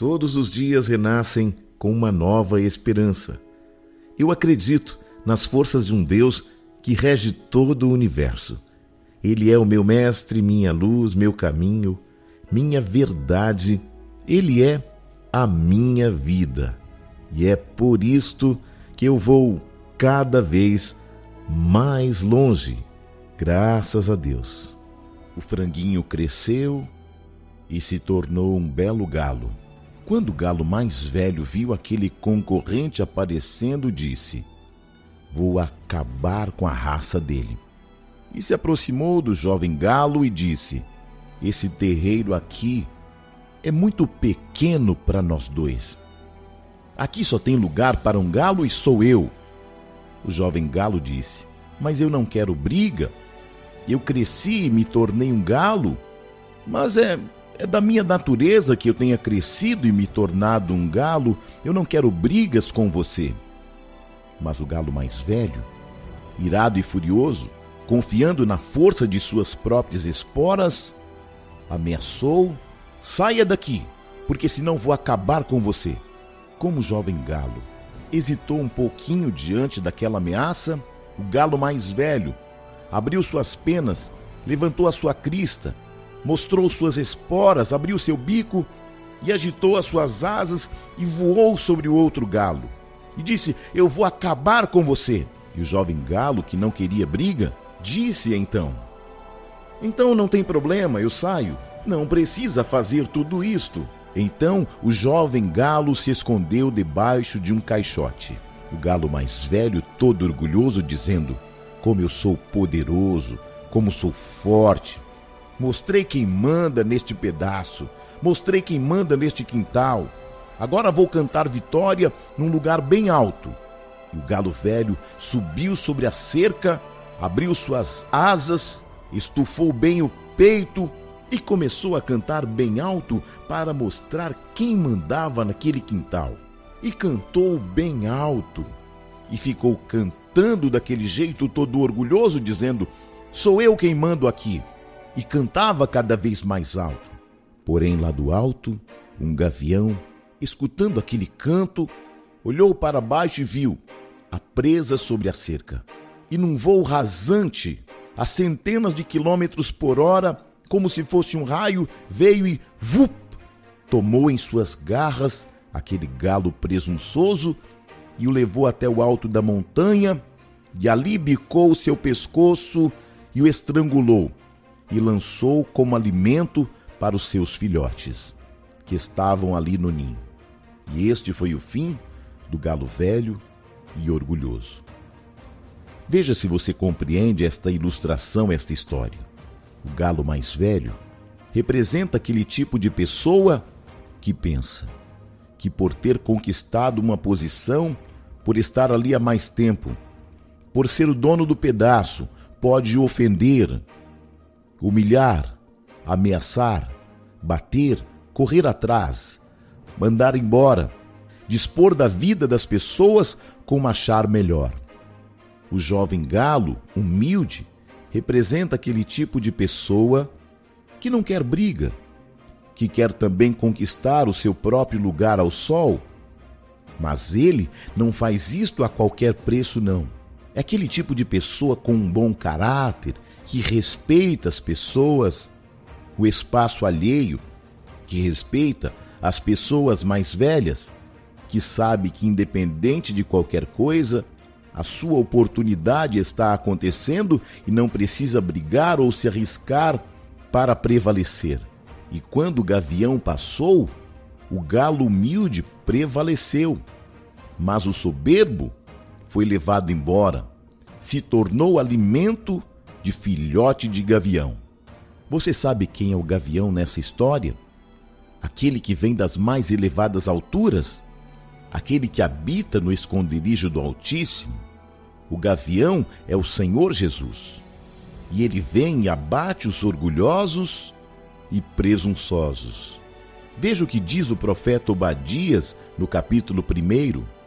Todos os dias renascem com uma nova esperança. Eu acredito nas forças de um Deus que rege todo o universo. Ele é o meu mestre, minha luz, meu caminho, minha verdade. Ele é a minha vida. E é por isto que eu vou cada vez mais longe, graças a Deus. O franguinho cresceu e se tornou um belo galo. Quando o galo mais velho viu aquele concorrente aparecendo, disse: Vou acabar com a raça dele. E se aproximou do jovem galo e disse: Esse terreiro aqui é muito pequeno para nós dois. Aqui só tem lugar para um galo e sou eu. O jovem galo disse: Mas eu não quero briga. Eu cresci e me tornei um galo. Mas é, é da minha natureza que eu tenha crescido e me tornado um galo. Eu não quero brigas com você. Mas o galo mais velho, irado e furioso, confiando na força de suas próprias esporas, ameaçou: Saia daqui, porque senão vou acabar com você. Como o jovem galo hesitou um pouquinho diante daquela ameaça, o galo mais velho abriu suas penas, levantou a sua crista mostrou suas esporas, abriu seu bico e agitou as suas asas e voou sobre o outro galo. E disse: Eu vou acabar com você. E o jovem galo, que não queria briga, disse então: Então não tem problema, eu saio. Não precisa fazer tudo isto. Então o jovem galo se escondeu debaixo de um caixote. O galo mais velho, todo orgulhoso, dizendo: Como eu sou poderoso, como sou forte, Mostrei quem manda neste pedaço. Mostrei quem manda neste quintal. Agora vou cantar vitória num lugar bem alto. E o galo velho subiu sobre a cerca, abriu suas asas, estufou bem o peito e começou a cantar bem alto para mostrar quem mandava naquele quintal. E cantou bem alto. E ficou cantando daquele jeito todo orgulhoso, dizendo: Sou eu quem mando aqui e cantava cada vez mais alto. Porém, lá do alto, um gavião, escutando aquele canto, olhou para baixo e viu a presa sobre a cerca. E num voo rasante, a centenas de quilômetros por hora, como se fosse um raio, veio e vup, tomou em suas garras aquele galo presunçoso e o levou até o alto da montanha, e ali bicou seu pescoço e o estrangulou, e lançou como alimento para os seus filhotes, que estavam ali no ninho. E este foi o fim do galo velho e orgulhoso. Veja se você compreende esta ilustração, esta história. O galo mais velho representa aquele tipo de pessoa que pensa que por ter conquistado uma posição, por estar ali há mais tempo, por ser o dono do pedaço, pode ofender, humilhar, ameaçar, bater, correr atrás, mandar embora, dispor da vida das pessoas como achar melhor. O jovem galo, humilde, representa aquele tipo de pessoa que não quer briga, que quer também conquistar o seu próprio lugar ao sol. Mas ele não faz isto a qualquer preço, não. É aquele tipo de pessoa com um bom caráter, que respeita as pessoas, o espaço alheio, que respeita as pessoas mais velhas, que sabe que, independente de qualquer coisa, a sua oportunidade está acontecendo e não precisa brigar ou se arriscar para prevalecer. E quando o gavião passou, o galo humilde prevaleceu, mas o soberbo foi levado embora, se tornou alimento de filhote de gavião. Você sabe quem é o gavião nessa história? Aquele que vem das mais elevadas alturas? Aquele que habita no esconderijo do Altíssimo? O gavião é o Senhor Jesus. E ele vem e abate os orgulhosos e presunçosos. Veja o que diz o profeta Obadias no capítulo 1,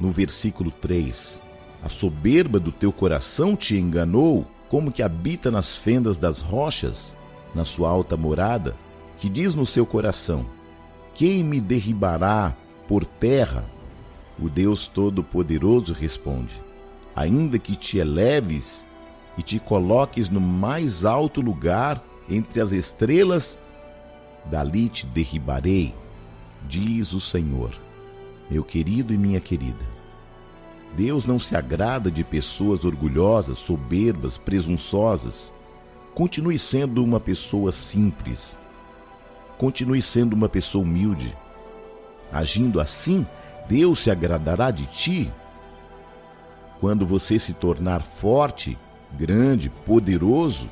no versículo 3. A soberba do teu coração te enganou como que habita nas fendas das rochas, na sua alta morada, que diz no seu coração: quem me derribará por terra? O Deus Todo-Poderoso responde: Ainda que te eleves e te coloques no mais alto lugar entre as estrelas, dali te derribarei, diz o Senhor, meu querido e minha querida. Deus não se agrada de pessoas orgulhosas, soberbas, presunçosas. Continue sendo uma pessoa simples. Continue sendo uma pessoa humilde. Agindo assim, Deus se agradará de ti. Quando você se tornar forte, grande, poderoso,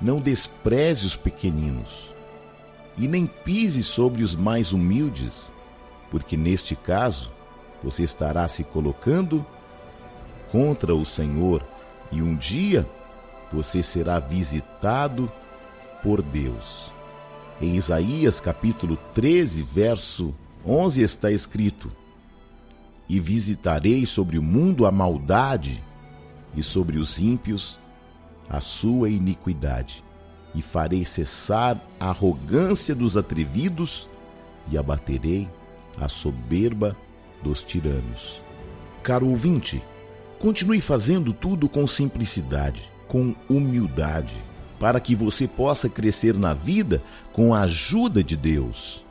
não despreze os pequeninos e nem pise sobre os mais humildes, porque neste caso você estará se colocando contra o Senhor e um dia você será visitado por Deus. Em Isaías capítulo 13, verso 11 está escrito: E visitarei sobre o mundo a maldade, e sobre os ímpios a sua iniquidade, e farei cessar a arrogância dos atrevidos, e abaterei a soberba dos tiranos. Caro ouvinte, continue fazendo tudo com simplicidade, com humildade, para que você possa crescer na vida com a ajuda de Deus.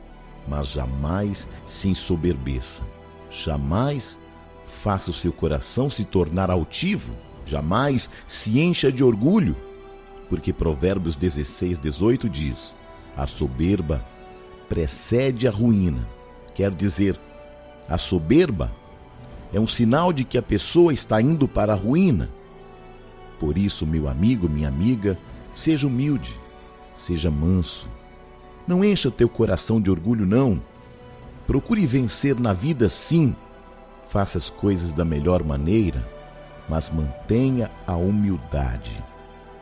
Mas jamais se ensoberbeça, jamais faça o seu coração se tornar altivo, jamais se encha de orgulho, porque Provérbios 16, 18 diz: a soberba precede a ruína, quer dizer, a soberba é um sinal de que a pessoa está indo para a ruína. Por isso, meu amigo, minha amiga, seja humilde, seja manso. Não encha teu coração de orgulho, não. Procure vencer na vida, sim. Faça as coisas da melhor maneira, mas mantenha a humildade.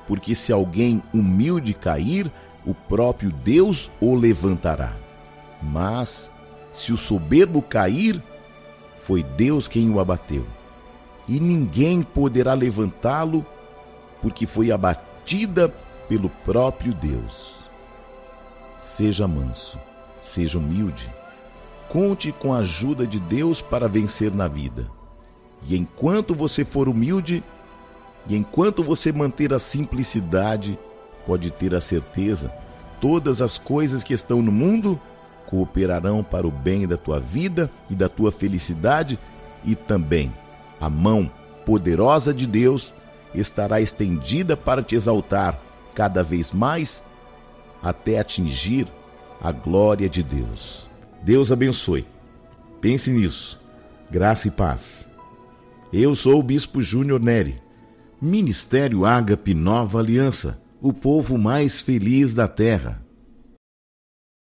Porque se alguém humilde cair, o próprio Deus o levantará. Mas se o soberbo cair, foi Deus quem o abateu. E ninguém poderá levantá-lo, porque foi abatida pelo próprio Deus. Seja manso, seja humilde. Conte com a ajuda de Deus para vencer na vida. E enquanto você for humilde, e enquanto você manter a simplicidade, pode ter a certeza, todas as coisas que estão no mundo cooperarão para o bem da tua vida e da tua felicidade, e também a mão poderosa de Deus estará estendida para te exaltar cada vez mais até atingir a glória de Deus. Deus abençoe. Pense nisso. Graça e paz. Eu sou o Bispo Júnior Neri. Ministério Ágape Nova Aliança, o povo mais feliz da terra.